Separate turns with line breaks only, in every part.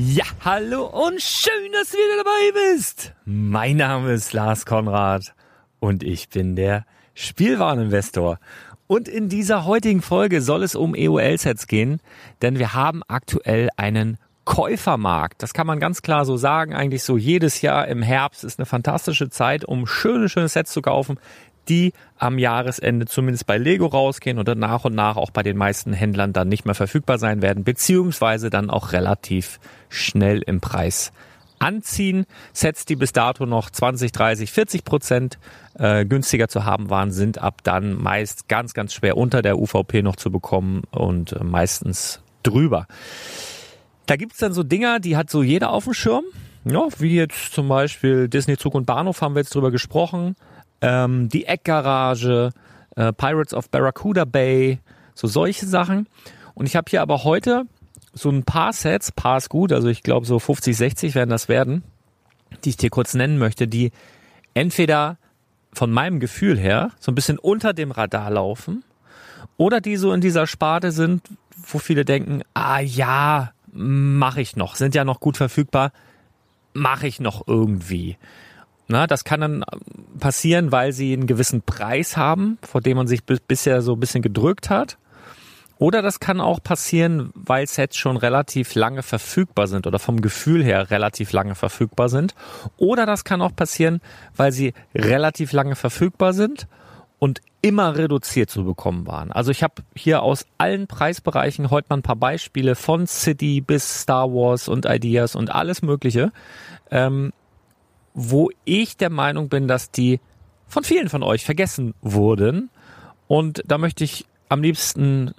Ja, hallo und schön, dass du wieder dabei bist. Mein Name ist Lars Konrad und ich bin der Spielwareninvestor. Und in dieser heutigen Folge soll es um EOL-Sets gehen, denn wir haben aktuell einen Käufermarkt. Das kann man ganz klar so sagen. Eigentlich so jedes Jahr im Herbst ist eine fantastische Zeit, um schöne, schöne Sets zu kaufen, die am Jahresende zumindest bei Lego rausgehen und dann nach und nach auch bei den meisten Händlern dann nicht mehr verfügbar sein werden, beziehungsweise dann auch relativ schnell im Preis anziehen. Sets, die bis dato noch 20, 30, 40 Prozent äh, günstiger zu haben waren, sind ab dann meist ganz, ganz schwer unter der UVP noch zu bekommen und äh, meistens drüber. Da gibt's dann so Dinger, die hat so jeder auf dem Schirm. Ja, wie jetzt zum Beispiel Disney Zug und Bahnhof haben wir jetzt drüber gesprochen ähm, die Eckgarage, äh, Pirates of Barracuda Bay, so solche Sachen. Und ich habe hier aber heute so ein paar Sets, paar ist gut, also ich glaube so 50, 60 werden das werden, die ich dir kurz nennen möchte, die entweder von meinem Gefühl her so ein bisschen unter dem Radar laufen oder die so in dieser Sparte sind, wo viele denken, ah ja, mache ich noch, sind ja noch gut verfügbar, mache ich noch irgendwie. Na, das kann dann passieren, weil sie einen gewissen Preis haben, vor dem man sich bisher so ein bisschen gedrückt hat. Oder das kann auch passieren, weil Sets schon relativ lange verfügbar sind oder vom Gefühl her relativ lange verfügbar sind. Oder das kann auch passieren, weil sie relativ lange verfügbar sind und immer reduziert zu bekommen waren. Also ich habe hier aus allen Preisbereichen heute mal ein paar Beispiele von City bis Star Wars und Ideas und alles Mögliche, ähm, wo ich der Meinung bin, dass die von vielen von euch vergessen wurden. Und da möchte ich am liebsten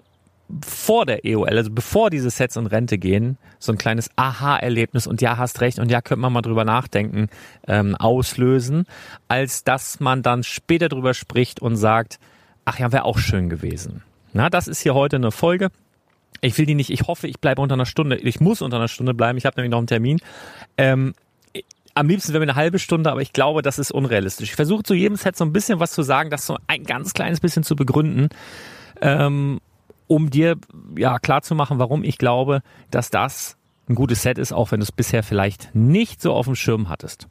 vor der EOL, also bevor diese Sets in Rente gehen, so ein kleines Aha-Erlebnis und ja, hast recht und ja, könnte man mal drüber nachdenken, ähm, auslösen, als dass man dann später drüber spricht und sagt, ach ja, wäre auch schön gewesen. Na, das ist hier heute eine Folge. Ich will die nicht, ich hoffe, ich bleibe unter einer Stunde. Ich muss unter einer Stunde bleiben, ich habe nämlich noch einen Termin. Ähm, am liebsten wäre mir eine halbe Stunde, aber ich glaube, das ist unrealistisch. Ich versuche zu jedem Set so ein bisschen was zu sagen, das so ein ganz kleines bisschen zu begründen. Ähm, um dir ja klar warum ich glaube, dass das ein gutes Set ist, auch wenn du es bisher vielleicht nicht so auf dem Schirm hattest.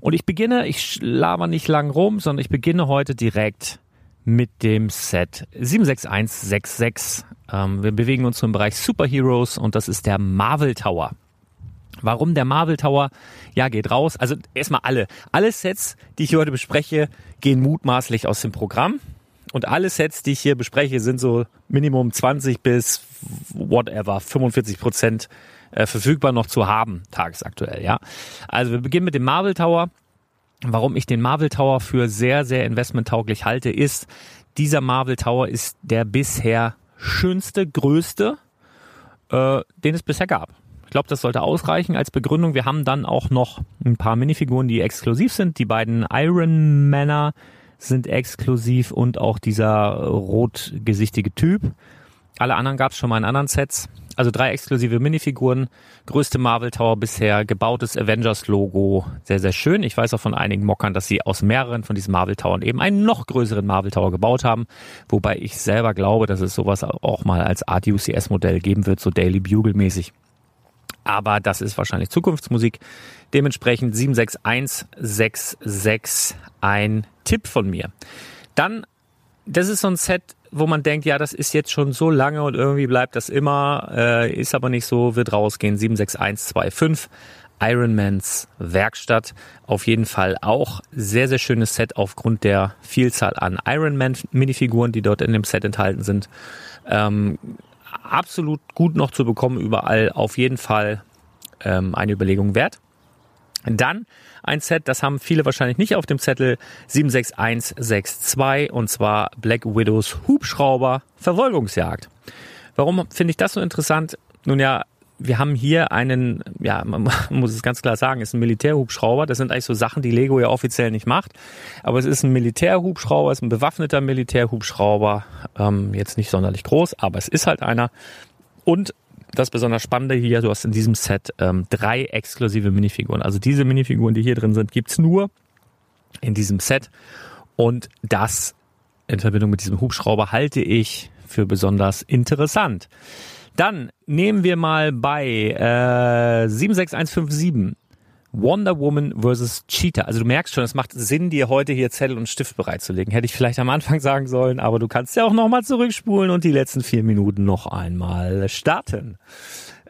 Und ich beginne, ich laber nicht lang rum, sondern ich beginne heute direkt mit dem Set 76166. Ähm, wir bewegen uns im Bereich Superheroes und das ist der Marvel Tower. Warum der Marvel Tower? Ja, geht raus. Also erstmal alle. Alle Sets, die ich heute bespreche, gehen mutmaßlich aus dem Programm. Und alle Sets, die ich hier bespreche, sind so Minimum 20 bis whatever, 45 Prozent äh, verfügbar noch zu haben, tagesaktuell, ja. Also wir beginnen mit dem Marvel Tower. Warum ich den Marvel Tower für sehr, sehr investmenttauglich halte, ist, dieser Marvel Tower ist der bisher schönste, größte, äh, den es bisher gab. Ich glaube, das sollte ausreichen als Begründung. Wir haben dann auch noch ein paar Minifiguren, die exklusiv sind. Die beiden Iron Männer, sind exklusiv und auch dieser rotgesichtige Typ. Alle anderen gab es schon mal in anderen Sets. Also drei exklusive Minifiguren, größte Marvel Tower bisher, gebautes Avengers-Logo, sehr, sehr schön. Ich weiß auch von einigen Mockern, dass sie aus mehreren von diesen Marvel Towern eben einen noch größeren Marvel Tower gebaut haben, wobei ich selber glaube, dass es sowas auch mal als Art UCS-Modell geben wird, so Daily Bugle-mäßig. Aber das ist wahrscheinlich Zukunftsmusik. Dementsprechend 76166 ein Tipp von mir. Dann, das ist so ein Set, wo man denkt, ja, das ist jetzt schon so lange und irgendwie bleibt das immer, äh, ist aber nicht so, wird rausgehen. 76125 Ironmans Werkstatt. Auf jeden Fall auch sehr, sehr schönes Set aufgrund der Vielzahl an Ironman-Minifiguren, die dort in dem Set enthalten sind. Ähm, absolut gut noch zu bekommen überall. Auf jeden Fall ähm, eine Überlegung wert. Dann ein Set, das haben viele wahrscheinlich nicht auf dem Zettel, 76162 und zwar Black Widows Hubschrauber Verfolgungsjagd. Warum finde ich das so interessant? Nun ja, wir haben hier einen, ja, man muss es ganz klar sagen, ist ein Militärhubschrauber. Das sind eigentlich so Sachen, die Lego ja offiziell nicht macht. Aber es ist ein Militärhubschrauber, es ist ein bewaffneter Militärhubschrauber. Ähm, jetzt nicht sonderlich groß, aber es ist halt einer. Und das besonders Spannende hier, du hast in diesem Set ähm, drei exklusive Minifiguren. Also diese Minifiguren, die hier drin sind, gibt's nur in diesem Set. Und das in Verbindung mit diesem Hubschrauber halte ich für besonders interessant. Dann nehmen wir mal bei äh, 76157 Wonder Woman vs. Cheetah. Also du merkst schon, es macht Sinn, dir heute hier Zettel und Stift bereitzulegen. Hätte ich vielleicht am Anfang sagen sollen, aber du kannst ja auch nochmal zurückspulen und die letzten vier Minuten noch einmal starten.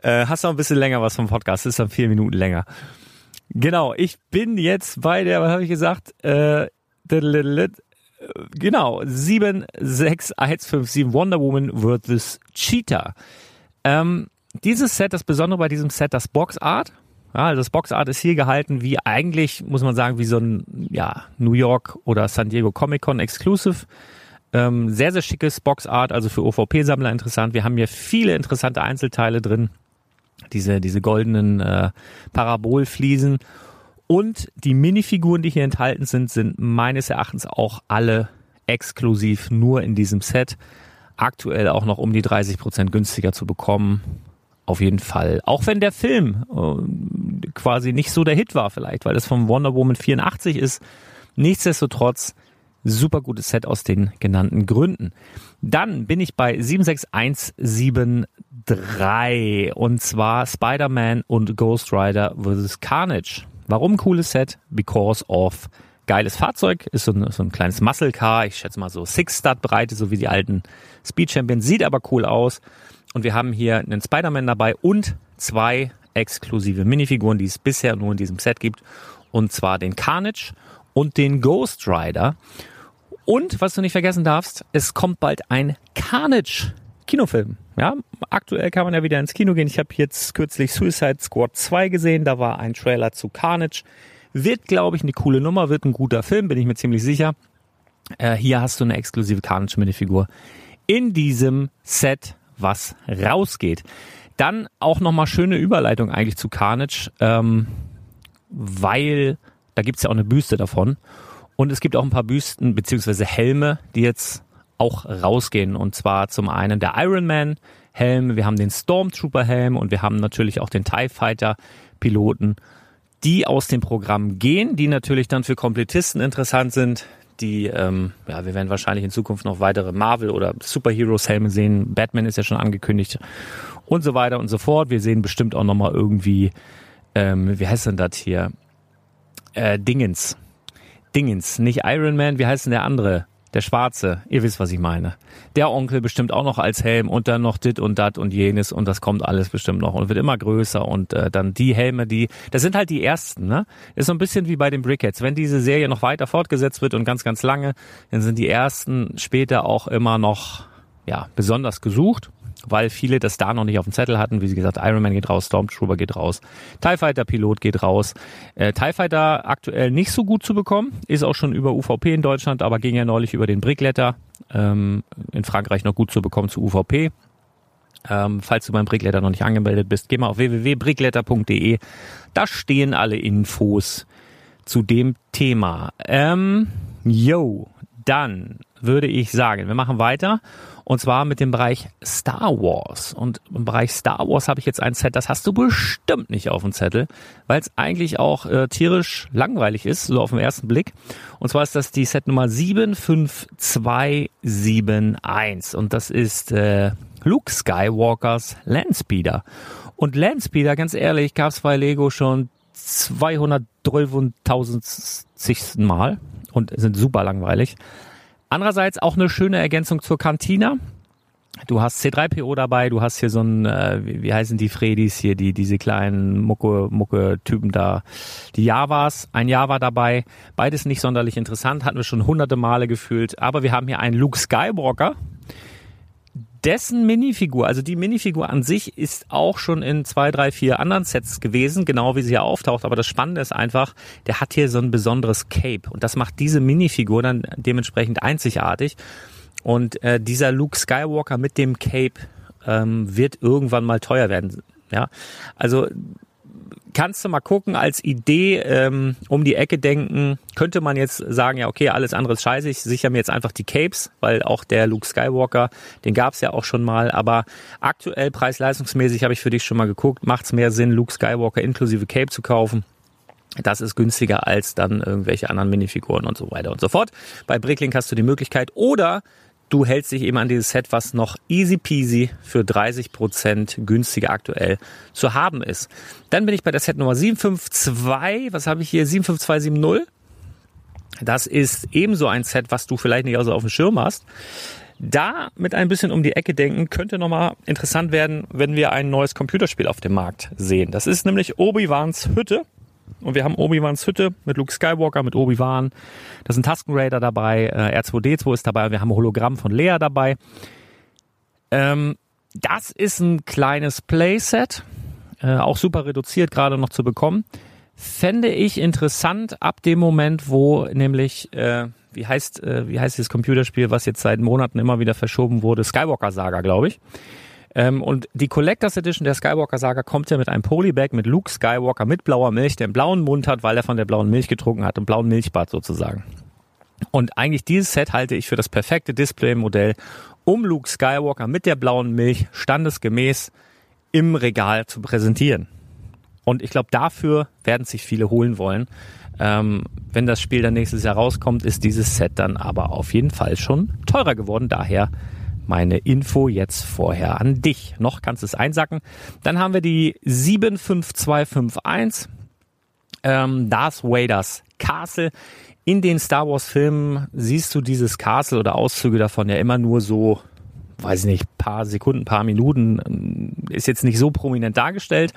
Äh, hast noch ein bisschen länger was vom Podcast, ist dann vier Minuten länger. Genau, ich bin jetzt bei der, was habe ich gesagt? Äh, genau, 76157 Wonder Woman vs. Cheetah. Ähm, dieses Set, das Besondere bei diesem Set, das Box Art, ja, also das Boxart ist hier gehalten wie eigentlich, muss man sagen, wie so ein ja, New York oder San Diego Comic Con Exclusive. Ähm, sehr, sehr schickes Boxart, also für OVP-Sammler interessant. Wir haben hier viele interessante Einzelteile drin. Diese, diese goldenen äh, Parabolfliesen. Und die Minifiguren, die hier enthalten sind, sind meines Erachtens auch alle exklusiv nur in diesem Set. Aktuell auch noch um die 30 Prozent günstiger zu bekommen. Auf jeden Fall. Auch wenn der Film äh, quasi nicht so der Hit war vielleicht, weil es vom Wonder Woman 84 ist. Nichtsdestotrotz super gutes Set aus den genannten Gründen. Dann bin ich bei 76173 und zwar Spider-Man und Ghost Rider vs. Carnage. Warum cooles Set? Because of geiles Fahrzeug, ist so ein, so ein kleines Muscle Car, ich schätze mal so Six-Stud-Breite, so wie die alten Speed Champions, sieht aber cool aus. Und wir haben hier einen Spider-Man dabei und zwei exklusive Minifiguren, die es bisher nur in diesem Set gibt. Und zwar den Carnage und den Ghost Rider. Und was du nicht vergessen darfst, es kommt bald ein Carnage Kinofilm. Ja, aktuell kann man ja wieder ins Kino gehen. Ich habe jetzt kürzlich Suicide Squad 2 gesehen. Da war ein Trailer zu Carnage. Wird, glaube ich, eine coole Nummer, wird ein guter Film, bin ich mir ziemlich sicher. Äh, hier hast du eine exklusive Carnage-Minifigur in diesem Set, was rausgeht. Dann auch nochmal schöne Überleitung eigentlich zu Carnage, ähm, weil da gibt's ja auch eine Büste davon. Und es gibt auch ein paar Büsten beziehungsweise Helme, die jetzt auch rausgehen. Und zwar zum einen der Iron Man Helm, wir haben den Stormtrooper Helm und wir haben natürlich auch den TIE Fighter Piloten, die aus dem Programm gehen, die natürlich dann für Komplettisten interessant sind. Die, ähm, ja, wir werden wahrscheinlich in Zukunft noch weitere Marvel- oder Superheroes-Helme sehen. Batman ist ja schon angekündigt und so weiter und so fort. Wir sehen bestimmt auch nochmal irgendwie, ähm, wie heißt denn das hier? Äh, Dingens. Dingens, nicht Iron Man, wie heißt denn der andere? Der Schwarze, ihr wisst, was ich meine. Der Onkel bestimmt auch noch als Helm und dann noch dit und dat und jenes und das kommt alles bestimmt noch und wird immer größer und äh, dann die Helme, die, das sind halt die ersten, ne? Ist so ein bisschen wie bei den Brickheads. Wenn diese Serie noch weiter fortgesetzt wird und ganz, ganz lange, dann sind die ersten später auch immer noch, ja, besonders gesucht weil viele das da noch nicht auf dem Zettel hatten. Wie gesagt, Iron Man geht raus, Stormtrooper geht raus, TIE Fighter Pilot geht raus. Äh, TIE Fighter aktuell nicht so gut zu bekommen, ist auch schon über UVP in Deutschland, aber ging ja neulich über den Brickletter ähm, in Frankreich noch gut zu bekommen zu UVP. Ähm, falls du beim Brickletter noch nicht angemeldet bist, geh mal auf www.brickletter.de. Da stehen alle Infos zu dem Thema. Ähm, yo, dann würde ich sagen, wir machen weiter und zwar mit dem Bereich Star Wars. Und im Bereich Star Wars habe ich jetzt ein Set, das hast du bestimmt nicht auf dem Zettel, weil es eigentlich auch äh, tierisch langweilig ist, so auf den ersten Blick. Und zwar ist das die Set Nummer 75271. Und das ist äh, Luke Skywalkers Landspeeder. Und Landspeeder, ganz ehrlich, gab es bei Lego schon 212.000 Mal und sind super langweilig. Andererseits auch eine schöne Ergänzung zur Cantina. Du hast C3PO dabei, du hast hier so ein, äh, wie, wie heißen die Fredis hier, die diese kleinen Mucke, Mucke-Typen da, die Javas, ein Java dabei. Beides nicht sonderlich interessant, hatten wir schon hunderte Male gefühlt. Aber wir haben hier einen Luke Skywalker, dessen Minifigur, also die Minifigur an sich ist auch schon in zwei, drei, vier anderen Sets gewesen, genau wie sie hier auftaucht. Aber das Spannende ist einfach, der hat hier so ein besonderes Cape und das macht diese Minifigur dann dementsprechend einzigartig. Und äh, dieser Luke Skywalker mit dem Cape ähm, wird irgendwann mal teuer werden. Ja, also kannst du mal gucken, als Idee ähm, um die Ecke denken, könnte man jetzt sagen, ja, okay, alles andere ist scheiße, ich sichere mir jetzt einfach die Capes, weil auch der Luke Skywalker, den gab es ja auch schon mal, aber aktuell preis-leistungsmäßig habe ich für dich schon mal geguckt, macht es mehr Sinn, Luke Skywalker inklusive Cape zu kaufen. Das ist günstiger als dann irgendwelche anderen Minifiguren und so weiter und so fort. Bei Bricklink hast du die Möglichkeit oder du hältst dich eben an dieses Set, was noch easy peasy für 30 Prozent günstiger aktuell zu haben ist. Dann bin ich bei der Set Nummer 752, was habe ich hier? 75270. Das ist ebenso ein Set, was du vielleicht nicht also auf dem Schirm hast. Da mit ein bisschen um die Ecke denken, könnte nochmal interessant werden, wenn wir ein neues Computerspiel auf dem Markt sehen. Das ist nämlich Obi-Wans Hütte. Und wir haben Obi-Wans Hütte mit Luke Skywalker, mit Obi-Wan. Da sind Tusken Raider dabei, äh, R2D2 ist dabei, wir haben ein Hologramm von Lea dabei. Ähm, das ist ein kleines Playset, äh, auch super reduziert gerade noch zu bekommen. Fände ich interessant ab dem Moment, wo nämlich, äh, wie heißt, äh, wie heißt dieses Computerspiel, was jetzt seit Monaten immer wieder verschoben wurde? Skywalker Saga, glaube ich. Ähm, und die Collectors Edition der Skywalker Saga kommt ja mit einem Polybag mit Luke Skywalker mit blauer Milch, der einen blauen Mund hat, weil er von der blauen Milch getrunken hat, einen blauen Milchbad sozusagen. Und eigentlich dieses Set halte ich für das perfekte Display-Modell, um Luke Skywalker mit der blauen Milch standesgemäß im Regal zu präsentieren. Und ich glaube, dafür werden sich viele holen wollen. Ähm, wenn das Spiel dann nächstes Jahr rauskommt, ist dieses Set dann aber auf jeden Fall schon teurer geworden. Daher meine Info jetzt vorher an dich. Noch kannst du es einsacken. Dann haben wir die 75251. Ähm, Darth Vader's Castle in den Star Wars Filmen siehst du dieses Castle oder Auszüge davon ja immer nur so, weiß ich nicht, paar Sekunden, paar Minuten, ist jetzt nicht so prominent dargestellt.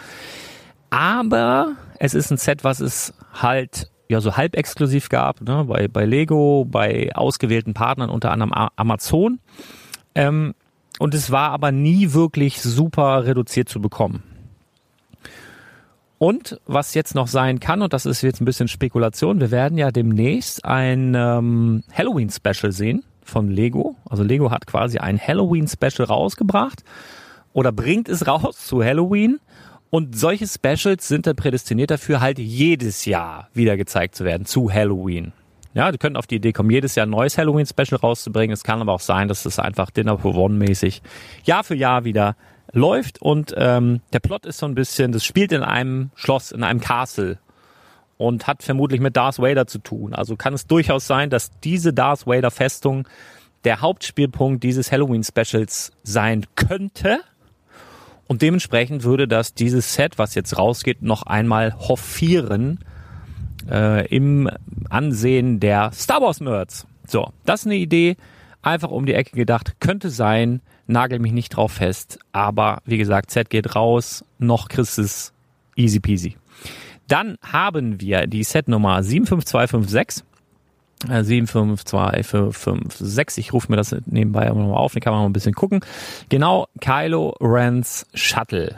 Aber es ist ein Set, was es halt ja so halb exklusiv gab, ne, bei, bei Lego, bei ausgewählten Partnern, unter anderem Amazon. Ähm, und es war aber nie wirklich super reduziert zu bekommen. Und was jetzt noch sein kann, und das ist jetzt ein bisschen Spekulation, wir werden ja demnächst ein ähm, Halloween-Special sehen von Lego. Also Lego hat quasi ein Halloween-Special rausgebracht oder bringt es raus zu Halloween. Und solche Specials sind dann prädestiniert dafür, halt jedes Jahr wieder gezeigt zu werden zu Halloween. Ja, die können auf die Idee kommen, jedes Jahr ein neues Halloween-Special rauszubringen. Es kann aber auch sein, dass es einfach Dinner for One mäßig Jahr für Jahr wieder läuft und ähm, der Plot ist so ein bisschen, das spielt in einem Schloss, in einem Castle und hat vermutlich mit Darth Vader zu tun. Also kann es durchaus sein, dass diese Darth Vader Festung der Hauptspielpunkt dieses Halloween Specials sein könnte. Und dementsprechend würde das dieses Set, was jetzt rausgeht, noch einmal hoffieren äh, im Ansehen der Star Wars Nerds. So, das ist eine Idee, einfach um die Ecke gedacht, könnte sein, nagel mich nicht drauf fest. Aber wie gesagt, Z geht raus, noch es easy peasy. Dann haben wir die Setnummer 75256. 75256. Äh, ich rufe mir das nebenbei nochmal auf, dann kann man mal ein bisschen gucken. Genau, Kylo Rens Shuttle.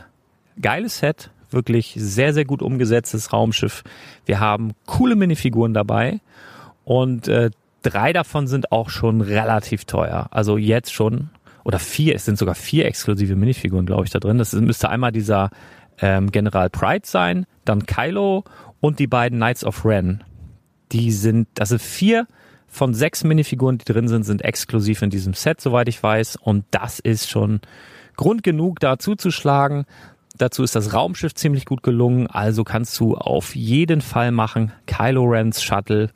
Geiles Set, wirklich sehr, sehr gut umgesetztes Raumschiff. Wir haben coole Minifiguren dabei und äh, drei davon sind auch schon relativ teuer. Also jetzt schon oder vier, es sind sogar vier exklusive Minifiguren, glaube ich, da drin. Das müsste einmal dieser ähm, General Pride sein, dann Kylo und die beiden Knights of Ren. Die sind, also vier von sechs Minifiguren, die drin sind, sind exklusiv in diesem Set, soweit ich weiß. Und das ist schon Grund genug, da zuzuschlagen. Dazu ist das Raumschiff ziemlich gut gelungen, also kannst du auf jeden Fall machen. Kylo Rens Shuttle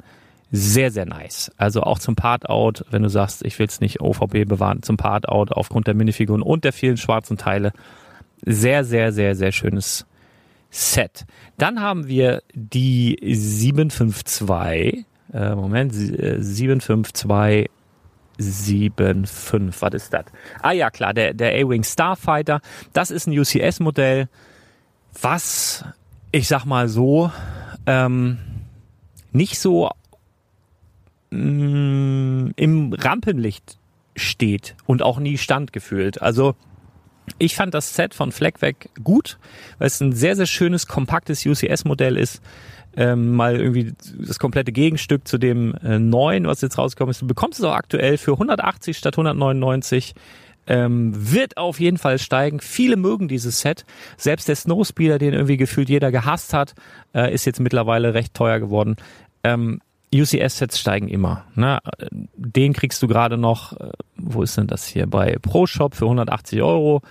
sehr, sehr nice. Also auch zum Part-Out, wenn du sagst, ich will es nicht OVP bewahren, zum Part-Out aufgrund der Minifiguren und der vielen schwarzen Teile. Sehr, sehr, sehr, sehr schönes Set. Dann haben wir die 752, äh, Moment, 752 75, was ist das? Ah ja, klar, der, der A-Wing Starfighter. Das ist ein UCS-Modell, was, ich sag mal so, ähm, nicht so mh, im Rampenlicht steht und auch nie standgefühlt. Also ich fand das Set von Fleckweg gut, weil es ein sehr, sehr schönes, kompaktes UCS-Modell ist. Ähm, mal irgendwie das komplette Gegenstück zu dem äh, neuen, was jetzt rausgekommen ist. Du bekommst es auch aktuell für 180 statt 199. Ähm, wird auf jeden Fall steigen. Viele mögen dieses Set. Selbst der Snowspeeder, den irgendwie gefühlt jeder gehasst hat, äh, ist jetzt mittlerweile recht teuer geworden. Ähm, UCS-Sets steigen immer. Ne? Den kriegst du gerade noch, äh, wo ist denn das hier? Bei ProShop für 180 Euro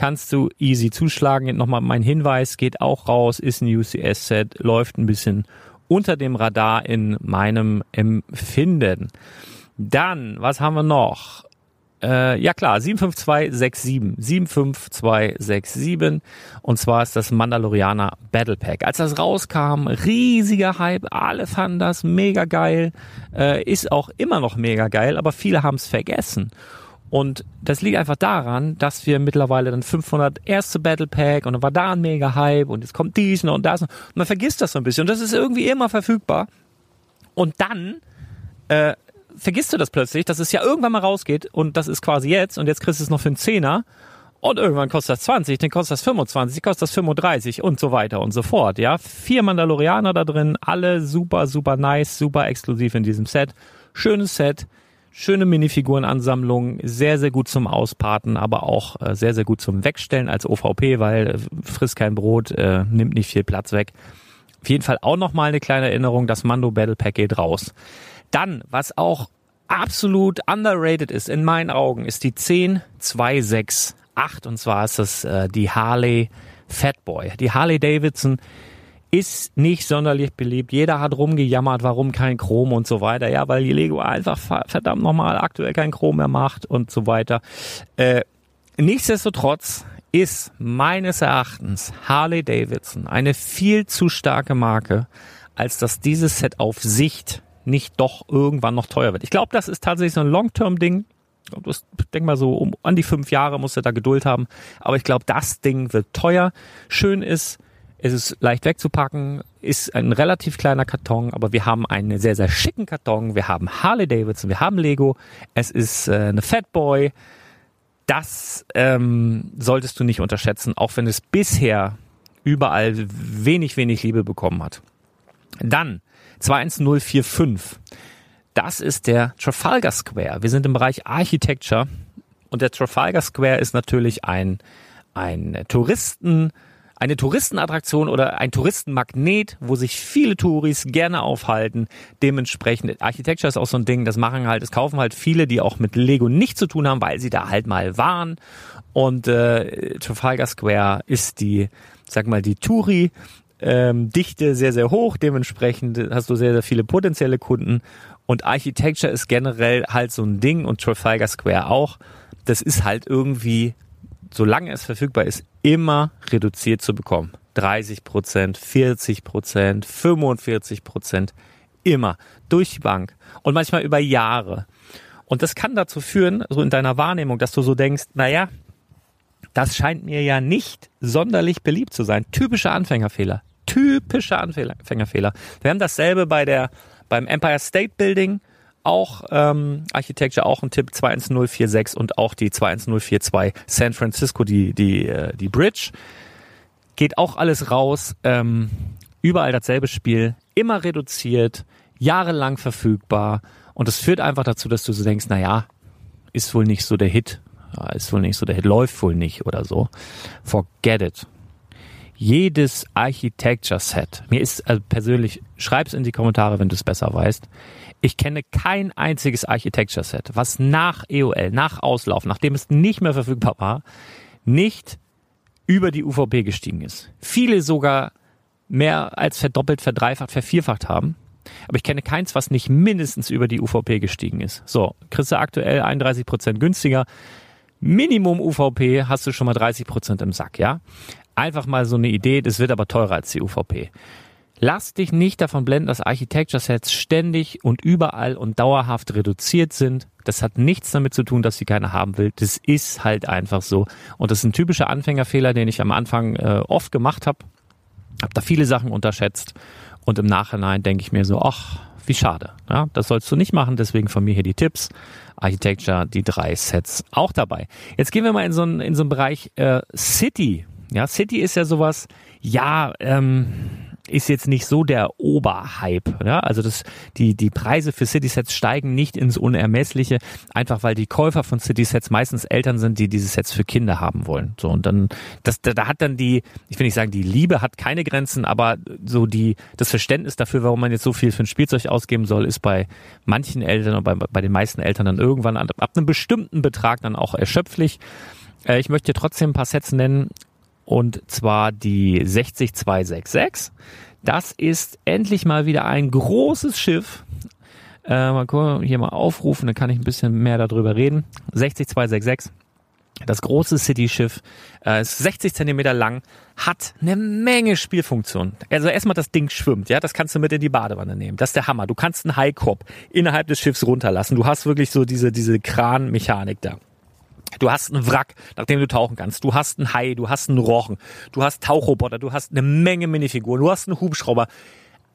kannst du easy zuschlagen. Nochmal mein Hinweis, geht auch raus, ist ein UCS-Set, läuft ein bisschen unter dem Radar in meinem Empfinden. Dann, was haben wir noch? Äh, ja klar, 75267. 75267. Und zwar ist das Mandalorianer Battle Pack. Als das rauskam, riesiger Hype, alle fanden das mega geil. Äh, ist auch immer noch mega geil, aber viele haben es vergessen. Und das liegt einfach daran, dass wir mittlerweile dann 500 erste Battle Pack und dann war da ein mega Hype und jetzt kommt dies und das. Und man vergisst das so ein bisschen. Und das ist irgendwie immer verfügbar. Und dann äh, vergisst du das plötzlich, dass es ja irgendwann mal rausgeht und das ist quasi jetzt und jetzt kriegst du es noch für einen Zehner und irgendwann kostet das 20, dann kostet das 25, kostet das 35 und so weiter und so fort, ja. Vier Mandalorianer da drin, alle super, super nice, super exklusiv in diesem Set. Schönes Set, schöne Minifigurenansammlung, sehr, sehr gut zum Ausparten, aber auch äh, sehr, sehr gut zum Wegstellen als OVP, weil äh, frisst kein Brot, äh, nimmt nicht viel Platz weg. Auf jeden Fall auch nochmal eine kleine Erinnerung, das Mando Battle Pack geht raus. Dann, was auch absolut underrated ist in meinen Augen, ist die 10268. Und zwar ist das äh, die Harley Fatboy. Die Harley Davidson ist nicht sonderlich beliebt. Jeder hat rumgejammert, warum kein Chrom und so weiter. Ja, weil die Lego einfach verdammt nochmal aktuell kein Chrom mehr macht und so weiter. Äh, nichtsdestotrotz ist meines Erachtens Harley Davidson eine viel zu starke Marke, als dass dieses Set auf Sicht nicht doch irgendwann noch teuer wird. Ich glaube, das ist tatsächlich so ein Long-Term-Ding. Ich denke mal so, um an die fünf Jahre musst du da Geduld haben. Aber ich glaube, das Ding wird teuer. Schön ist, es ist leicht wegzupacken, ist ein relativ kleiner Karton, aber wir haben einen sehr, sehr schicken Karton. Wir haben Harley Davidson, wir haben Lego. Es ist äh, eine Fatboy. Das ähm, solltest du nicht unterschätzen, auch wenn es bisher überall wenig, wenig Liebe bekommen hat. Dann 21045. Das ist der Trafalgar Square. Wir sind im Bereich Architecture und der Trafalgar Square ist natürlich ein, ein Touristen, eine Touristenattraktion oder ein Touristenmagnet, wo sich viele Touris gerne aufhalten. Dementsprechend, Architecture ist auch so ein Ding, das machen halt, es kaufen halt viele, die auch mit Lego nichts zu tun haben, weil sie da halt mal waren. Und äh, Trafalgar Square ist die, sag mal, die Touri. Ähm, Dichte sehr, sehr hoch, dementsprechend hast du sehr, sehr viele potenzielle Kunden. Und Architecture ist generell halt so ein Ding und Trafalgar Square auch. Das ist halt irgendwie solange es verfügbar ist, immer reduziert zu bekommen. 30 Prozent, 40 Prozent, 45 Prozent, immer durch die Bank und manchmal über Jahre. Und das kann dazu führen, so in deiner Wahrnehmung, dass du so denkst, naja, das scheint mir ja nicht sonderlich beliebt zu sein. Typischer Anfängerfehler. Typischer Anfängerfehler. Wir haben dasselbe bei der, beim Empire State Building auch ähm, Architecture, auch ein Tipp 21046 und auch die 21042 San Francisco, die, die, äh, die Bridge. Geht auch alles raus. Ähm, überall dasselbe Spiel, immer reduziert, jahrelang verfügbar. Und das führt einfach dazu, dass du so denkst, na ja, ist wohl nicht so der Hit. Ist wohl nicht so der Hit, läuft wohl nicht oder so. Forget it. Jedes Architecture Set, mir ist also persönlich, schreib's in die Kommentare, wenn du es besser weißt. Ich kenne kein einziges Architecture Set, was nach EOL, nach Auslauf, nachdem es nicht mehr verfügbar war, nicht über die UVP gestiegen ist. Viele sogar mehr als verdoppelt, verdreifacht, vervierfacht haben. Aber ich kenne keins, was nicht mindestens über die UVP gestiegen ist. So, kriegst du aktuell 31 Prozent günstiger. Minimum UVP hast du schon mal 30 Prozent im Sack, ja? Einfach mal so eine Idee, das wird aber teurer als die UVP. Lass dich nicht davon blenden, dass Architecture Sets ständig und überall und dauerhaft reduziert sind. Das hat nichts damit zu tun, dass sie keiner haben will. Das ist halt einfach so. Und das ist ein typischer Anfängerfehler, den ich am Anfang äh, oft gemacht habe. Hab da viele Sachen unterschätzt. Und im Nachhinein denke ich mir so, ach, wie schade. Ja, das sollst du nicht machen. Deswegen von mir hier die Tipps. Architecture, die drei Sets auch dabei. Jetzt gehen wir mal in so einen, in so einen Bereich äh, City. Ja, City ist ja sowas, ja, ähm, ist jetzt nicht so der Oberhype. Ja? Also das, die, die Preise für City-Sets steigen nicht ins Unermessliche, einfach weil die Käufer von City-Sets meistens Eltern sind, die diese Sets für Kinder haben wollen. So und dann, das, da, da hat dann die, ich will nicht sagen, die Liebe hat keine Grenzen, aber so die, das Verständnis dafür, warum man jetzt so viel für ein Spielzeug ausgeben soll, ist bei manchen Eltern und bei, bei den meisten Eltern dann irgendwann ab, einem bestimmten Betrag dann auch erschöpflich. Äh, ich möchte trotzdem ein paar Sets nennen, und zwar die 60266. Das ist endlich mal wieder ein großes Schiff. Äh, mal gucken, hier mal aufrufen, dann kann ich ein bisschen mehr darüber reden. 60266. Das große City-Schiff äh, ist 60 Zentimeter lang, hat eine Menge Spielfunktionen. Also erstmal das Ding schwimmt, ja, das kannst du mit in die Badewanne nehmen. Das ist der Hammer. Du kannst einen Highcorp innerhalb des Schiffs runterlassen. Du hast wirklich so diese diese Kranmechanik da. Du hast einen Wrack, nachdem du tauchen kannst. Du hast einen Hai, du hast einen Rochen, du hast Tauchroboter, du hast eine Menge Minifiguren, du hast einen Hubschrauber.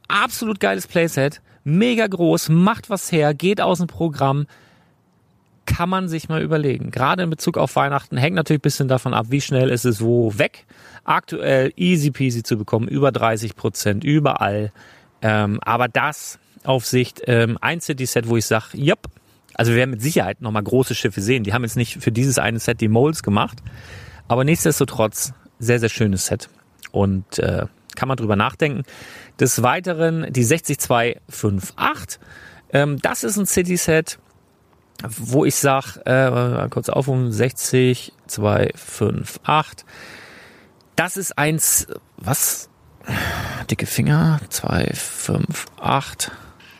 Absolut geiles Playset, mega groß, macht was her, geht aus dem Programm. Kann man sich mal überlegen. Gerade in Bezug auf Weihnachten hängt natürlich ein bisschen davon ab, wie schnell ist es wo weg. Aktuell easy peasy zu bekommen, über 30 Prozent, überall. Ähm, aber das auf Sicht ähm, ein City-Set, wo ich sage, jupp, also wir werden mit Sicherheit nochmal große Schiffe sehen. Die haben jetzt nicht für dieses eine Set die Molds gemacht, aber nichtsdestotrotz sehr, sehr schönes Set. Und äh, kann man drüber nachdenken. Des Weiteren die 60258. Ähm, das ist ein City-Set, wo ich sage, äh, kurz auf um 60258. Das ist eins, was? Dicke Finger, 258.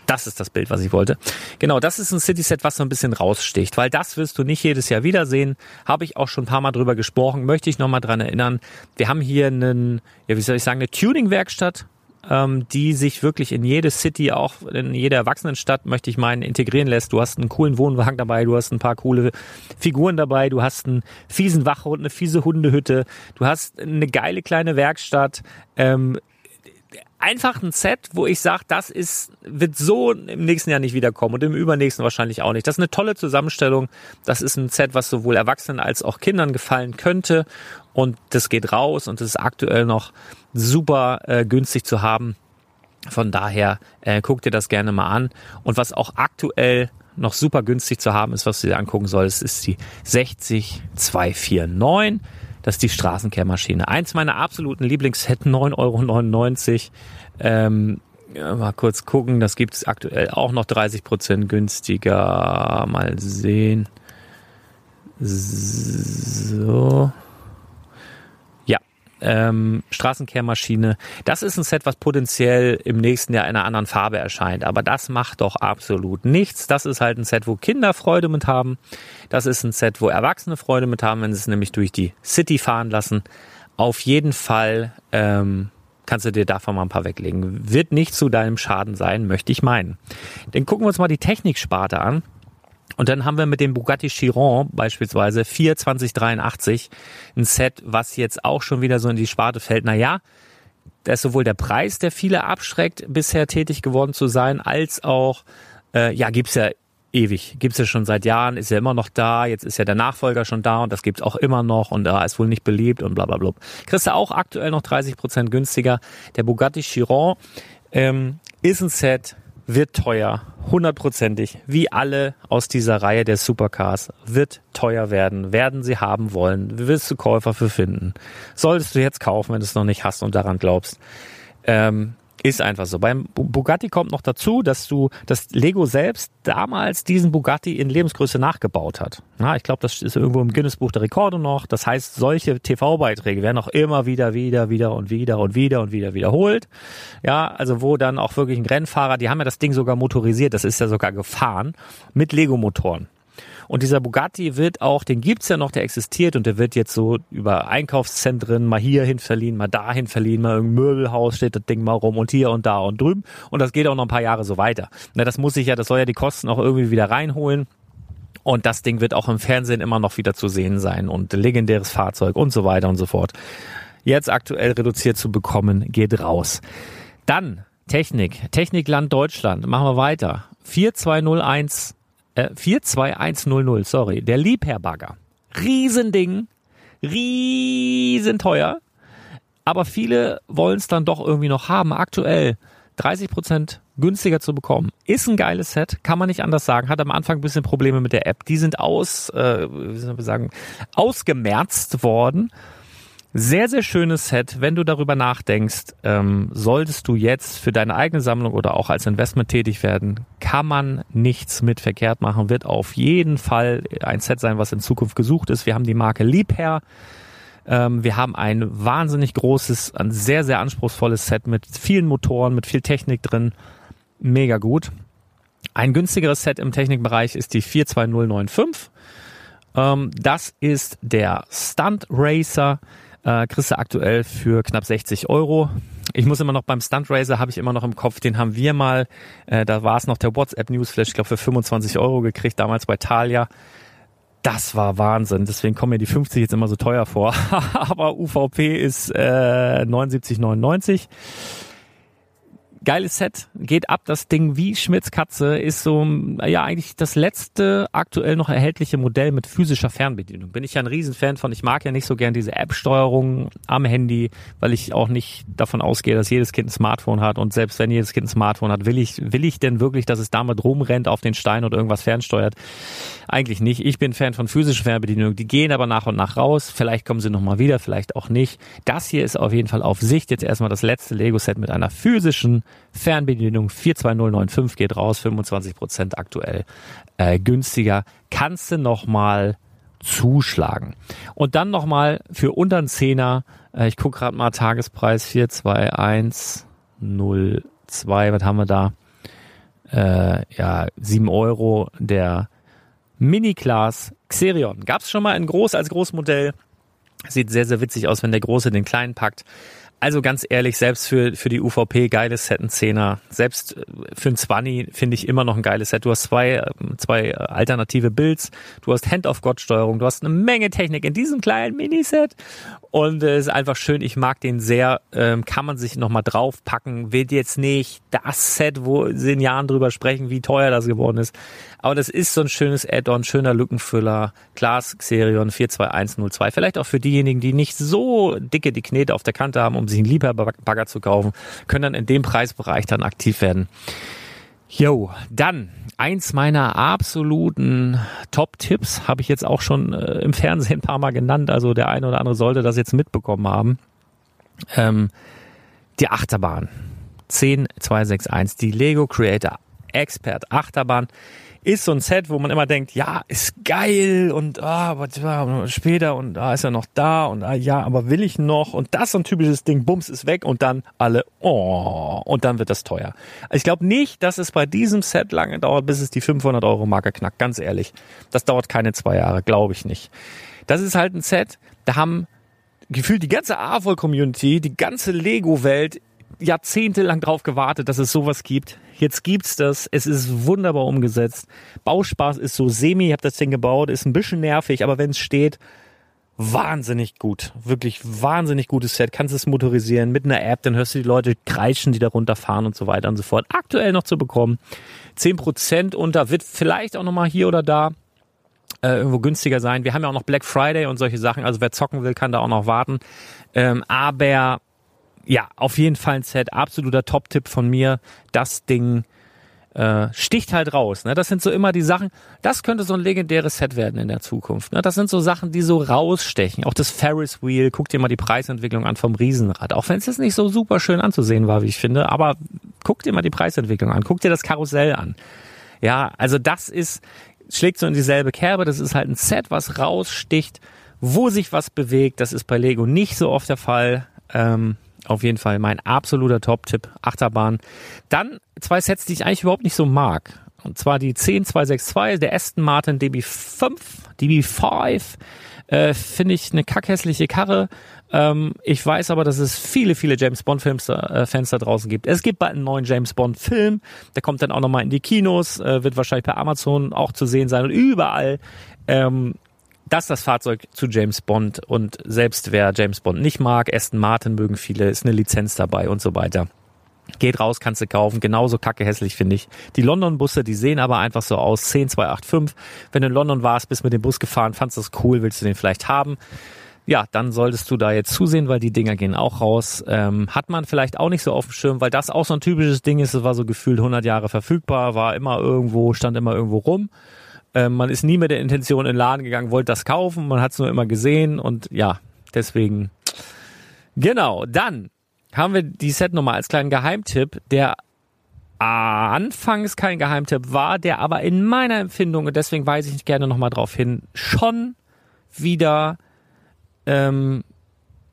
Das ist das Bild, was ich wollte. Genau, das ist ein City-Set, was so ein bisschen raussticht, weil das wirst du nicht jedes Jahr wiedersehen. Habe ich auch schon ein paar Mal drüber gesprochen, möchte ich nochmal dran erinnern. Wir haben hier einen, ja, wie soll ich sagen, eine Tuning-Werkstatt ähm, die sich wirklich in jede City, auch in jede Erwachsenenstadt, möchte ich meinen, integrieren lässt. Du hast einen coolen Wohnwagen dabei, du hast ein paar coole Figuren dabei, du hast einen fiesen Wachhund, eine fiese Hundehütte, du hast eine geile kleine Werkstatt. Ähm, einfach ein Set, wo ich sage, das ist, wird so im nächsten Jahr nicht wiederkommen und im übernächsten wahrscheinlich auch nicht. Das ist eine tolle Zusammenstellung. Das ist ein Set, was sowohl Erwachsenen als auch Kindern gefallen könnte. Und das geht raus und das ist aktuell noch super äh, günstig zu haben. Von daher äh, guck dir das gerne mal an. Und was auch aktuell noch super günstig zu haben ist, was du dir angucken sollst, ist die 60249. Das ist die Straßenkehrmaschine. Eins meiner absoluten Lieblingssets, 9,99 Euro. Ähm, ja, mal kurz gucken, das gibt es aktuell auch noch 30 Prozent günstiger. Mal sehen. So ähm, Straßenkehrmaschine. Das ist ein Set, was potenziell im nächsten Jahr in einer anderen Farbe erscheint. Aber das macht doch absolut nichts. Das ist halt ein Set, wo Kinder Freude mit haben. Das ist ein Set, wo Erwachsene Freude mit haben, wenn sie es nämlich durch die City fahren lassen. Auf jeden Fall ähm, kannst du dir davon mal ein paar weglegen. Wird nicht zu deinem Schaden sein, möchte ich meinen. Dann gucken wir uns mal die Techniksparte an. Und dann haben wir mit dem Bugatti Chiron beispielsweise 42083 ein Set, was jetzt auch schon wieder so in die Sparte fällt. Naja, da ist sowohl der Preis, der viele abschreckt, bisher tätig geworden zu sein, als auch, äh, ja, gibt's ja ewig. Gibt's ja schon seit Jahren, ist ja immer noch da. Jetzt ist ja der Nachfolger schon da und das gibt's auch immer noch und da äh, ist wohl nicht beliebt und bla bla bla. Kriegst du auch aktuell noch 30 Prozent günstiger. Der Bugatti Chiron ähm, ist ein Set, wird teuer, hundertprozentig, wie alle aus dieser Reihe der Supercars, wird teuer werden, werden sie haben wollen, wirst du Käufer für finden. Solltest du jetzt kaufen, wenn du es noch nicht hast und daran glaubst. Ähm, ist einfach so. Beim Bugatti kommt noch dazu, dass du, dass Lego selbst damals diesen Bugatti in Lebensgröße nachgebaut hat. Ja, ich glaube, das ist irgendwo im Guinness-Buch der Rekorde noch. Das heißt, solche TV-Beiträge werden auch immer wieder, wieder, wieder und wieder und wieder und wieder wiederholt. Ja, also wo dann auch wirklich ein Rennfahrer, die haben ja das Ding sogar motorisiert, das ist ja sogar gefahren mit Lego-Motoren. Und dieser Bugatti wird auch, den gibt's ja noch, der existiert und der wird jetzt so über Einkaufszentren mal hierhin verliehen, mal dahin verliehen, mal irgendein Möbelhaus steht das Ding mal rum und hier und da und drüben. Und das geht auch noch ein paar Jahre so weiter. Na, das muss ich ja, das soll ja die Kosten auch irgendwie wieder reinholen. Und das Ding wird auch im Fernsehen immer noch wieder zu sehen sein und legendäres Fahrzeug und so weiter und so fort. Jetzt aktuell reduziert zu bekommen, geht raus. Dann Technik, Technikland Deutschland, machen wir weiter. 4201 äh, 42100, sorry, der Liebherr-Bagger. Riesending, riesenteuer, aber viele wollen es dann doch irgendwie noch haben. Aktuell 30 Prozent günstiger zu bekommen. Ist ein geiles Set, kann man nicht anders sagen. Hat am Anfang ein bisschen Probleme mit der App. Die sind aus, äh, wie soll man sagen, ausgemerzt worden. Sehr, sehr schönes Set. Wenn du darüber nachdenkst, ähm, solltest du jetzt für deine eigene Sammlung oder auch als Investment tätig werden, kann man nichts mit verkehrt machen. Wird auf jeden Fall ein Set sein, was in Zukunft gesucht ist. Wir haben die Marke Liebherr. Ähm, wir haben ein wahnsinnig großes, ein sehr, sehr anspruchsvolles Set mit vielen Motoren, mit viel Technik drin. Mega gut. Ein günstigeres Set im Technikbereich ist die 42095. Ähm, das ist der Stunt Racer äh, kriegst du aktuell für knapp 60 Euro. Ich muss immer noch beim Stunt Racer habe ich immer noch im Kopf, den haben wir mal, äh, da war es noch der WhatsApp Newsflash, ich glaube für 25 Euro gekriegt, damals bei Thalia. Das war Wahnsinn. Deswegen kommen mir die 50 jetzt immer so teuer vor. Aber UVP ist äh, 79,99 geiles Set, geht ab das Ding wie Schmitz Katze, ist so ja eigentlich das letzte aktuell noch erhältliche Modell mit physischer Fernbedienung. Bin ich ja ein Riesenfan von. Ich mag ja nicht so gern diese App-Steuerung am Handy, weil ich auch nicht davon ausgehe, dass jedes Kind ein Smartphone hat und selbst wenn jedes Kind ein Smartphone hat, will ich will ich denn wirklich, dass es damit rumrennt auf den Stein oder irgendwas fernsteuert? Eigentlich nicht. Ich bin Fan von physischer Fernbedienung. Die gehen aber nach und nach raus. Vielleicht kommen sie nochmal wieder, vielleicht auch nicht. Das hier ist auf jeden Fall auf Sicht jetzt erstmal das letzte Lego-Set mit einer physischen Fernbedienung 42095 geht raus, 25% aktuell äh, günstiger. Kannst du nochmal zuschlagen. Und dann nochmal für unter einen Zehner, äh, ich gucke gerade mal Tagespreis 42102, was haben wir da? Äh, ja, 7 Euro, der Mini-Class Xerion. Gab es schon mal in groß als Großmodell. Sieht sehr, sehr witzig aus, wenn der Große den Kleinen packt also ganz ehrlich, selbst für, für die UVP geiles Set, ein Zehner. Selbst äh, für ein 20 finde ich immer noch ein geiles Set. Du hast zwei, ähm, zwei alternative Builds, du hast Hand-of-God-Steuerung, du hast eine Menge Technik in diesem kleinen Miniset. Und es äh, ist einfach schön, ich mag den sehr, ähm, kann man sich nochmal draufpacken, wird jetzt nicht das Set, wo sie in Jahren drüber sprechen, wie teuer das geworden ist, aber das ist so ein schönes Add-on, schöner Lückenfüller, Glas Xerion 42102, vielleicht auch für diejenigen, die nicht so dicke die Knete auf der Kante haben, um sich einen Liebhaber-Bagger zu kaufen, können dann in dem Preisbereich dann aktiv werden. Jo, dann eins meiner absoluten Top-Tipps habe ich jetzt auch schon äh, im Fernsehen ein paar Mal genannt. Also der eine oder andere sollte das jetzt mitbekommen haben. Ähm, die Achterbahn 10261, die Lego Creator Expert Achterbahn ist so ein Set, wo man immer denkt, ja, ist geil und ah, aber später und ah, ist er noch da und ah, ja, aber will ich noch und das so ein typisches Ding, bums ist weg und dann alle, oh, und dann wird das teuer. Ich glaube nicht, dass es bei diesem Set lange dauert, bis es die 500 Euro Marke knackt, ganz ehrlich. Das dauert keine zwei Jahre, glaube ich nicht. Das ist halt ein Set, da haben gefühlt die ganze AVOL-Community, die ganze Lego-Welt jahrzehntelang drauf gewartet, dass es sowas gibt. Jetzt gibt's das. Es ist wunderbar umgesetzt. Bauspaß ist so semi. Ich habe das Ding gebaut. Ist ein bisschen nervig, aber wenn es steht, wahnsinnig gut. Wirklich wahnsinnig gutes Set. Kannst es motorisieren mit einer App. Dann hörst du die Leute kreischen, die da runterfahren und so weiter und so fort. Aktuell noch zu bekommen. Zehn Prozent unter. Wird vielleicht auch nochmal hier oder da äh, irgendwo günstiger sein. Wir haben ja auch noch Black Friday und solche Sachen. Also wer zocken will, kann da auch noch warten. Ähm, aber ja, auf jeden Fall ein Set, absoluter Top-Tipp von mir. Das Ding äh, sticht halt raus. Ne? Das sind so immer die Sachen, das könnte so ein legendäres Set werden in der Zukunft. Ne? Das sind so Sachen, die so rausstechen. Auch das Ferris Wheel, guck dir mal die Preisentwicklung an vom Riesenrad. Auch wenn es jetzt nicht so super schön anzusehen war, wie ich finde, aber guck dir mal die Preisentwicklung an, guck dir das Karussell an. Ja, also das ist, schlägt so in dieselbe Kerbe, das ist halt ein Set, was raussticht, wo sich was bewegt. Das ist bei Lego nicht so oft der Fall. Ähm, auf jeden Fall mein absoluter Top-Tipp, Achterbahn. Dann zwei Sets, die ich eigentlich überhaupt nicht so mag. Und zwar die 10262, der Aston Martin DB5, DB5. Äh, Finde ich eine kackhässliche Karre. Ähm, ich weiß aber, dass es viele, viele James Bond-Fans äh, da draußen gibt. Es gibt bald einen neuen James Bond-Film. Der kommt dann auch nochmal in die Kinos, äh, wird wahrscheinlich per Amazon auch zu sehen sein und überall. Ähm, das ist das Fahrzeug zu James Bond und selbst wer James Bond nicht mag, Aston Martin mögen viele, ist eine Lizenz dabei und so weiter. Geht raus, kannst du kaufen. Genauso kacke hässlich finde ich. Die London-Busse, die sehen aber einfach so aus. 10285. Wenn du in London warst, bist mit dem Bus gefahren, fandst das cool, willst du den vielleicht haben? Ja, dann solltest du da jetzt zusehen, weil die Dinger gehen auch raus. Ähm, hat man vielleicht auch nicht so auf dem Schirm, weil das auch so ein typisches Ding ist. Es war so gefühlt 100 Jahre verfügbar, war immer irgendwo, stand immer irgendwo rum. Ähm, man ist nie mit der Intention in den Laden gegangen, wollte das kaufen, man hat es nur immer gesehen und ja, deswegen. Genau, dann haben wir die Setnummer als kleinen Geheimtipp, der anfangs kein Geheimtipp war, der aber in meiner Empfindung, und deswegen weise ich gerne nochmal drauf hin, schon wieder ähm,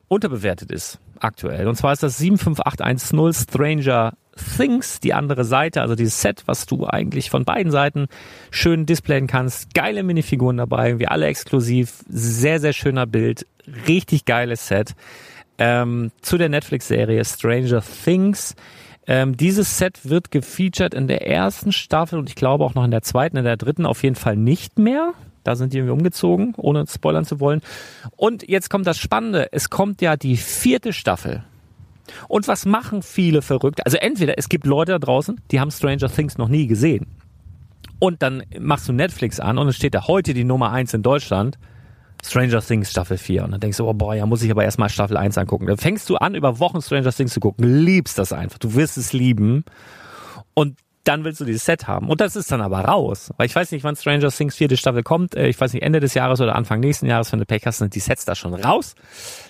unterbewertet ist aktuell. Und zwar ist das 75810 Stranger Things, die andere Seite, also dieses Set, was du eigentlich von beiden Seiten schön displayen kannst. Geile Minifiguren dabei, wie alle exklusiv, sehr, sehr schöner Bild, richtig geiles Set. Ähm, zu der Netflix-Serie Stranger Things. Ähm, dieses Set wird gefeatured in der ersten Staffel und ich glaube auch noch in der zweiten, in der dritten auf jeden Fall nicht mehr. Da sind die irgendwie umgezogen, ohne spoilern zu wollen. Und jetzt kommt das Spannende. Es kommt ja die vierte Staffel. Und was machen viele verrückt? Also entweder es gibt Leute da draußen, die haben Stranger Things noch nie gesehen. Und dann machst du Netflix an und es steht da heute die Nummer eins in Deutschland. Stranger Things Staffel 4. Und dann denkst du, oh boah, ja, muss ich aber erstmal Staffel 1 angucken. Dann fängst du an, über Wochen Stranger Things zu gucken, liebst das einfach. Du wirst es lieben. Und dann willst du dieses Set haben. Und das ist dann aber raus. Weil ich weiß nicht, wann Stranger Things vierte Staffel kommt. Äh, ich weiß nicht, Ende des Jahres oder Anfang nächsten Jahres, wenn du Pech hast, sind die Sets da schon raus.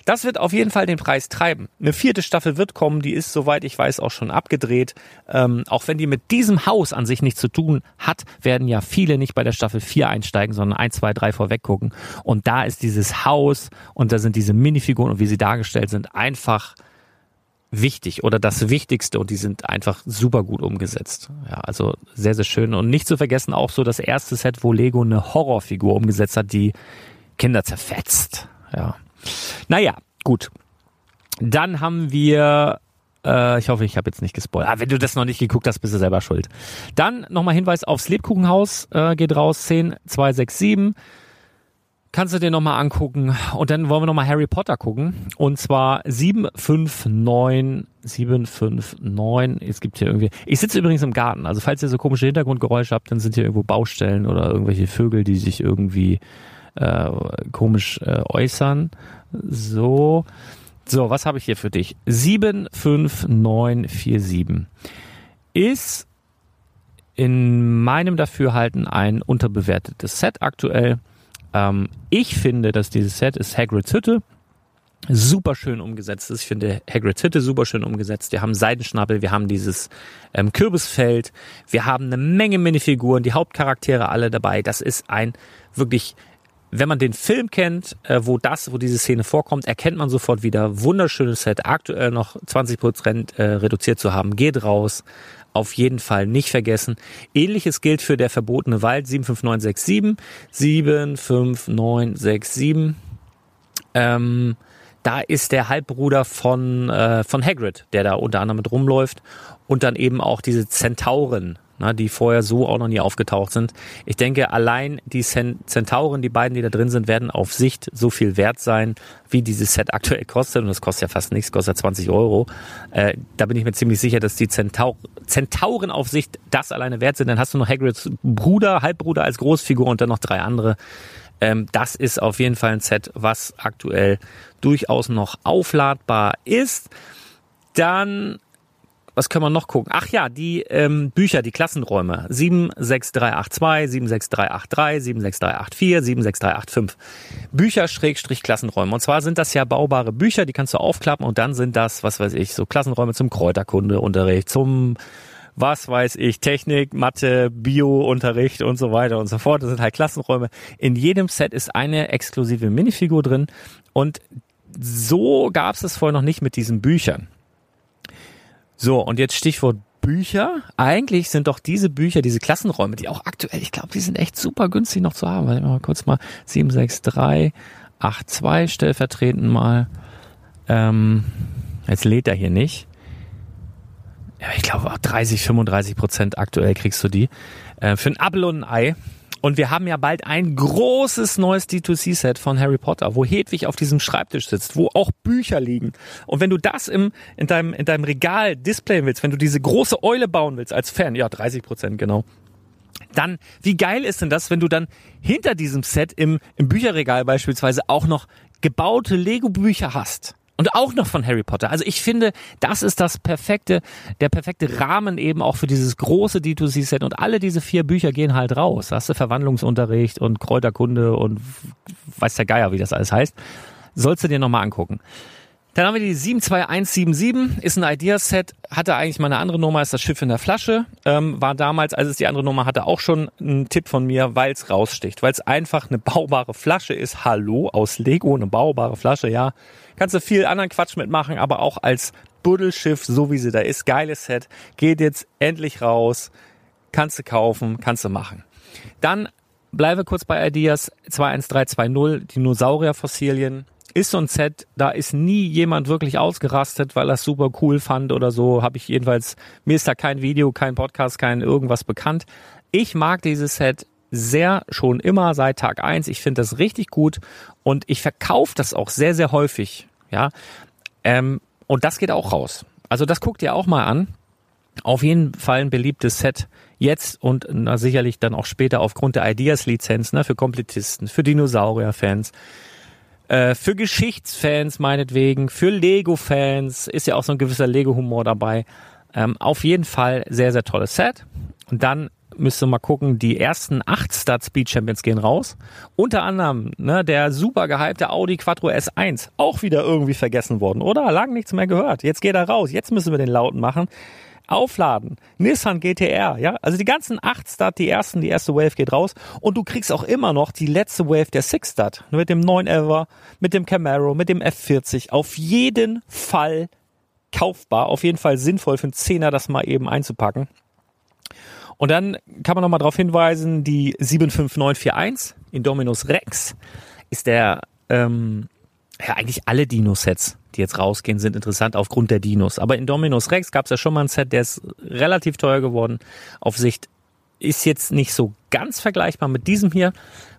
Das wird auf jeden Fall den Preis treiben. Eine vierte Staffel wird kommen, die ist, soweit ich weiß, auch schon abgedreht. Ähm, auch wenn die mit diesem Haus an sich nichts zu tun hat, werden ja viele nicht bei der Staffel 4 einsteigen, sondern 1, 2, 3 vorweg gucken. Und da ist dieses Haus und da sind diese Minifiguren und wie sie dargestellt sind, einfach wichtig oder das Wichtigste und die sind einfach super gut umgesetzt. Ja, also sehr, sehr schön. Und nicht zu vergessen auch so das erste Set, wo Lego eine Horrorfigur umgesetzt hat, die Kinder zerfetzt. Ja. Naja, gut. Dann haben wir, äh, ich hoffe, ich habe jetzt nicht gespoilert. Ah, wenn du das noch nicht geguckt hast, bist du selber schuld. Dann nochmal Hinweis aufs Lebkuchenhaus, äh, geht raus, 10, 2, 6, 7. Kannst du dir nochmal angucken. Und dann wollen wir nochmal Harry Potter gucken. Und zwar 759, 759. Es gibt hier irgendwie. Ich sitze übrigens im Garten. Also falls ihr so komische Hintergrundgeräusche habt, dann sind hier irgendwo Baustellen oder irgendwelche Vögel, die sich irgendwie äh, komisch äh, äußern. So. So, was habe ich hier für dich? 75947 ist in meinem Dafürhalten ein unterbewertetes Set aktuell. Ähm, ich finde, dass dieses Set ist Hagrids Hütte super schön umgesetzt ist. Ich finde Hagrids Hütte super schön umgesetzt. Wir haben Seidenschnabel, wir haben dieses ähm, Kürbisfeld, wir haben eine Menge Minifiguren, die Hauptcharaktere alle dabei. Das ist ein wirklich wenn man den Film kennt, äh, wo das, wo diese Szene vorkommt, erkennt man sofort wieder wunderschönes Set, aktuell noch 20 Prozent äh, reduziert zu haben. Geht raus, auf jeden Fall nicht vergessen. Ähnliches gilt für der verbotene Wald 75967. 75967. Ähm, da ist der Halbbruder von, äh, von Hagrid, der da unter anderem mit rumläuft. Und dann eben auch diese Zentauren, ne, die vorher so auch noch nie aufgetaucht sind. Ich denke, allein die Zentauren, die beiden, die da drin sind, werden auf Sicht so viel wert sein, wie dieses Set aktuell kostet. Und das kostet ja fast nichts, kostet 20 Euro. Äh, da bin ich mir ziemlich sicher, dass die Zentau Zentauren auf Sicht das alleine wert sind. Dann hast du noch Hagrids Bruder, Halbbruder als Großfigur und dann noch drei andere. Ähm, das ist auf jeden Fall ein Set, was aktuell durchaus noch aufladbar ist. Dann was können wir noch gucken? Ach ja, die ähm, Bücher, die Klassenräume. 76382, 76383, 76384, 76385. Bücher Schrägstrich Klassenräume. Und zwar sind das ja baubare Bücher, die kannst du aufklappen und dann sind das, was weiß ich, so Klassenräume zum Kräuterkundeunterricht, zum was weiß ich, Technik, Mathe, Bio-Unterricht und so weiter und so fort. Das sind halt Klassenräume. In jedem Set ist eine exklusive Minifigur drin und so gab es es vorher noch nicht mit diesen Büchern. So, und jetzt Stichwort Bücher. Eigentlich sind doch diese Bücher, diese Klassenräume, die auch aktuell, ich glaube, die sind echt super günstig noch zu haben. Warte mal kurz mal 76382 stellvertretend mal. Ähm, jetzt lädt er hier nicht. Ja, ich glaube auch 30, 35 Prozent aktuell kriegst du die. Äh, für ein Apfel und ein Ei. Und wir haben ja bald ein großes neues D2C-Set von Harry Potter, wo Hedwig auf diesem Schreibtisch sitzt, wo auch Bücher liegen. Und wenn du das im, in, deinem, in deinem Regal displayen willst, wenn du diese große Eule bauen willst als Fan, ja, 30 Prozent genau, dann, wie geil ist denn das, wenn du dann hinter diesem Set im, im Bücherregal beispielsweise auch noch gebaute Lego-Bücher hast? Und auch noch von Harry Potter. Also ich finde, das ist das perfekte, der perfekte Rahmen eben auch für dieses große D2C-Set. Und alle diese vier Bücher gehen halt raus. Hast du Verwandlungsunterricht und Kräuterkunde und weiß der Geier, wie das alles heißt. Sollst du dir nochmal angucken. Dann haben wir die 72177, ist ein Ideaset, hatte eigentlich mal eine andere Nummer, ist das Schiff in der Flasche. Ähm, war damals, als es die andere Nummer hatte, auch schon ein Tipp von mir, weil es raussticht. Weil es einfach eine baubare Flasche ist. Hallo, aus Lego, eine baubare Flasche, ja. Kannst du viel anderen Quatsch mitmachen, aber auch als Buddelschiff, so wie sie da ist, geiles Set, geht jetzt endlich raus. Kannst du kaufen, kannst du machen. Dann bleibe kurz bei Ideas 21320, Dinosaurierfossilien ist so ein Set, da ist nie jemand wirklich ausgerastet, weil er es super cool fand oder so. Habe ich jedenfalls, mir ist da kein Video, kein Podcast, kein irgendwas bekannt. Ich mag dieses Set sehr schon immer seit Tag eins. Ich finde das richtig gut und ich verkaufe das auch sehr, sehr häufig. Ja, ähm, und das geht auch raus. Also das guckt ihr auch mal an. Auf jeden Fall ein beliebtes Set jetzt und na, sicherlich dann auch später aufgrund der Ideas-Lizenz ne, für Komplettisten, für Dinosaurier-Fans äh, für Geschichtsfans meinetwegen, für Lego-Fans ist ja auch so ein gewisser Lego-Humor dabei. Ähm, auf jeden Fall sehr, sehr tolles Set. Und dann müsst ihr mal gucken, die ersten acht Star Speed Champions gehen raus. Unter anderem ne, der super gehypte Audi Quattro S1, auch wieder irgendwie vergessen worden, oder? Lang nichts mehr gehört. Jetzt geht er raus, jetzt müssen wir den lauten machen aufladen. Nissan GTR, ja. Also die ganzen 8 Start, die ersten, die erste Wave geht raus und du kriegst auch immer noch die letzte Wave der 6 Start. Mit dem 9 Ever, mit dem Camaro, mit dem F40. Auf jeden Fall kaufbar, auf jeden Fall sinnvoll für einen Zehner das mal eben einzupacken. Und dann kann man nochmal darauf hinweisen, die 75941 in Dominus Rex ist der, ähm, ja eigentlich alle Dino-Sets die jetzt rausgehen, sind interessant aufgrund der Dinos. Aber in Dominus Rex gab es ja schon mal ein Set, der ist relativ teuer geworden. Auf Sicht ist jetzt nicht so ganz vergleichbar mit diesem hier,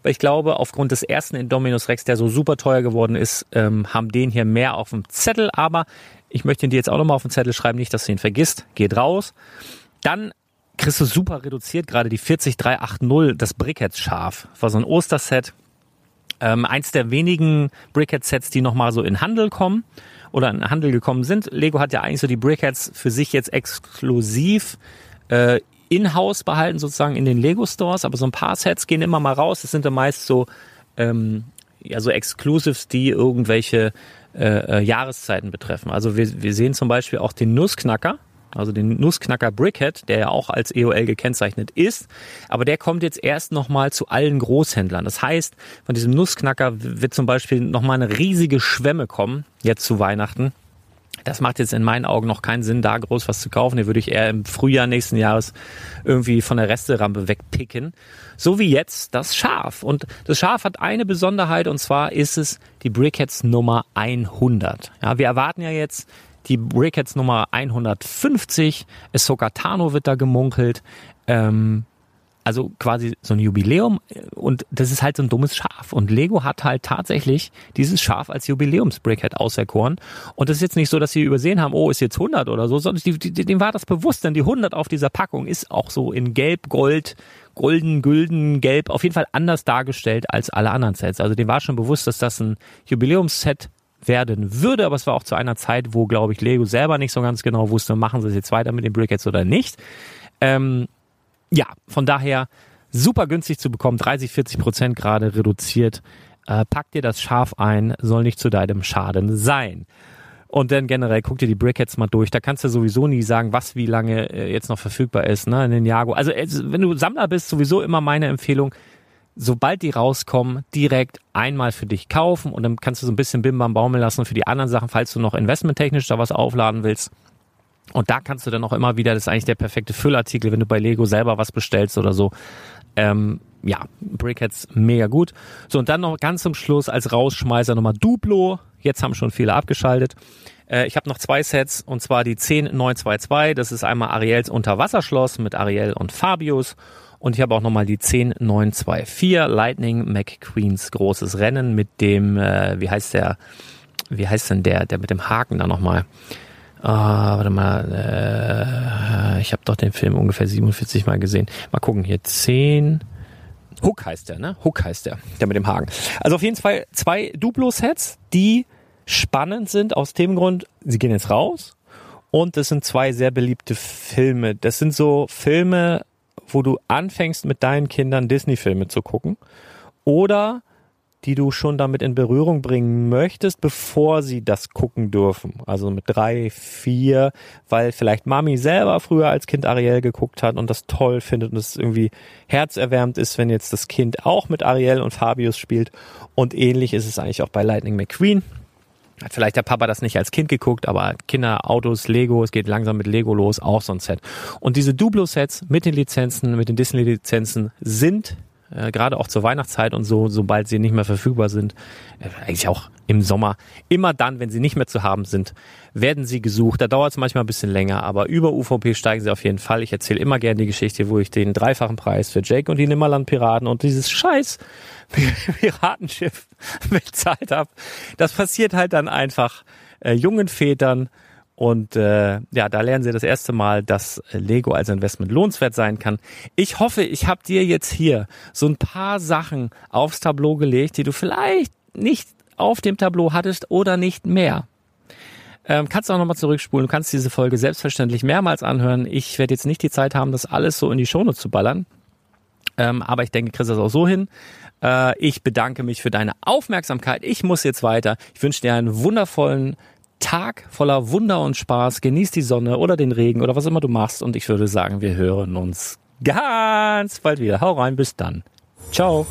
weil ich glaube, aufgrund des ersten Indominus Rex, der so super teuer geworden ist, ähm, haben den hier mehr auf dem Zettel, aber ich möchte ihn dir jetzt auch nochmal auf den Zettel schreiben, nicht, dass du ihn vergisst. Geht raus. Dann kriegst du super reduziert, gerade die 40380, das Brickheads Schaf. War so ein Osterset. Ähm, eins der wenigen Brickhead-Sets, die nochmal so in Handel kommen oder in Handel gekommen sind. Lego hat ja eigentlich so die Brickheads für sich jetzt exklusiv äh, in-house behalten, sozusagen in den Lego-Stores, aber so ein paar Sets gehen immer mal raus. Das sind dann meist so, ähm, ja, so Exclusives, die irgendwelche äh, äh, Jahreszeiten betreffen. Also wir, wir sehen zum Beispiel auch den Nussknacker, also den Nussknacker Brickhead, der ja auch als EOL gekennzeichnet ist, aber der kommt jetzt erst nochmal zu allen Großhändlern. Das heißt, von diesem Nussknacker wird zum Beispiel nochmal eine riesige Schwemme kommen, jetzt zu Weihnachten. Das macht jetzt in meinen Augen noch keinen Sinn, da groß was zu kaufen. Den würde ich eher im Frühjahr nächsten Jahres irgendwie von der Resterampe wegpicken. So wie jetzt das Schaf. Und das Schaf hat eine Besonderheit und zwar ist es die Brickheads Nummer 100. Ja, wir erwarten ja jetzt die Brickheads Nummer 150. Ahsoka Tano wird da gemunkelt. Ähm, also quasi so ein Jubiläum und das ist halt so ein dummes Schaf. Und Lego hat halt tatsächlich dieses Schaf als Jubiläumsbrickhead auserkoren. Und das ist jetzt nicht so, dass sie übersehen haben, oh, ist jetzt 100 oder so, sondern die, die, dem war das bewusst, denn die 100 auf dieser Packung ist auch so in Gelb, Gold, Golden, Gülden, Gelb auf jeden Fall anders dargestellt als alle anderen Sets. Also dem war schon bewusst, dass das ein Jubiläumsset werden würde, aber es war auch zu einer Zeit, wo, glaube ich, Lego selber nicht so ganz genau wusste, machen sie es jetzt weiter mit den Brickheads oder nicht. Ähm, ja, von daher super günstig zu bekommen, 30, 40 Prozent gerade reduziert. Äh, pack dir das Schaf ein, soll nicht zu deinem Schaden sein. Und dann generell guck dir die Brickheads mal durch. Da kannst du sowieso nie sagen, was wie lange äh, jetzt noch verfügbar ist, ne, in den Jago. Also, wenn du Sammler bist, sowieso immer meine Empfehlung, sobald die rauskommen, direkt einmal für dich kaufen und dann kannst du so ein bisschen Bim Bam baumeln lassen für die anderen Sachen, falls du noch investmenttechnisch da was aufladen willst. Und da kannst du dann auch immer wieder, das ist eigentlich der perfekte Füllartikel, wenn du bei Lego selber was bestellst oder so. Ähm, ja, Brickheads mega gut. So, und dann noch ganz zum Schluss als Rausschmeißer nochmal Duplo. Jetzt haben schon viele abgeschaltet. Äh, ich habe noch zwei Sets und zwar die 10922. Das ist einmal Ariels Unterwasserschloss mit Ariel und Fabius. Und ich habe auch nochmal die 10924 Lightning McQueens großes Rennen mit dem, äh, wie heißt der, wie heißt denn der, der mit dem Haken da nochmal? Ah, warte mal, äh, ich habe doch den Film ungefähr 47 Mal gesehen. Mal gucken, hier 10. Hook heißt der, ne? Hook heißt der, der mit dem Haken. Also auf jeden Fall zwei Duplo-Sets, die spannend sind aus dem Grund, sie gehen jetzt raus und das sind zwei sehr beliebte Filme. Das sind so Filme, wo du anfängst mit deinen Kindern Disney-Filme zu gucken oder die du schon damit in Berührung bringen möchtest, bevor sie das gucken dürfen. Also mit drei, vier, weil vielleicht Mami selber früher als Kind Ariel geguckt hat und das toll findet und es irgendwie herzerwärmt ist, wenn jetzt das Kind auch mit Ariel und Fabius spielt. Und ähnlich ist es eigentlich auch bei Lightning McQueen. Hat vielleicht der Papa das nicht als Kind geguckt, aber Kinder, Autos, Lego, es geht langsam mit Lego los, auch so ein Set. Und diese Duplo-Sets mit den Lizenzen, mit den Disney-Lizenzen sind äh, gerade auch zur Weihnachtszeit und so, sobald sie nicht mehr verfügbar sind, äh, eigentlich auch im Sommer, immer dann, wenn sie nicht mehr zu haben sind, werden sie gesucht. Da dauert es manchmal ein bisschen länger, aber über UVP steigen sie auf jeden Fall. Ich erzähle immer gerne die Geschichte, wo ich den dreifachen Preis für Jake und die Nimmerland-Piraten und dieses scheiß Piratenschiff bezahlt habe. Das passiert halt dann einfach äh, jungen Vätern, und äh, ja, da lernen Sie das erste Mal, dass Lego als Investment lohnenswert sein kann. Ich hoffe, ich habe dir jetzt hier so ein paar Sachen aufs Tableau gelegt, die du vielleicht nicht auf dem Tableau hattest oder nicht mehr. Ähm, kannst auch nochmal zurückspulen. Du kannst diese Folge selbstverständlich mehrmals anhören. Ich werde jetzt nicht die Zeit haben, das alles so in die Shownotes zu ballern. Ähm, aber ich denke, kriegst das auch so hin. Äh, ich bedanke mich für deine Aufmerksamkeit. Ich muss jetzt weiter. Ich wünsche dir einen wundervollen Tag voller Wunder und Spaß. Genieß die Sonne oder den Regen oder was immer du machst. Und ich würde sagen, wir hören uns ganz bald wieder. Hau rein, bis dann. Ciao.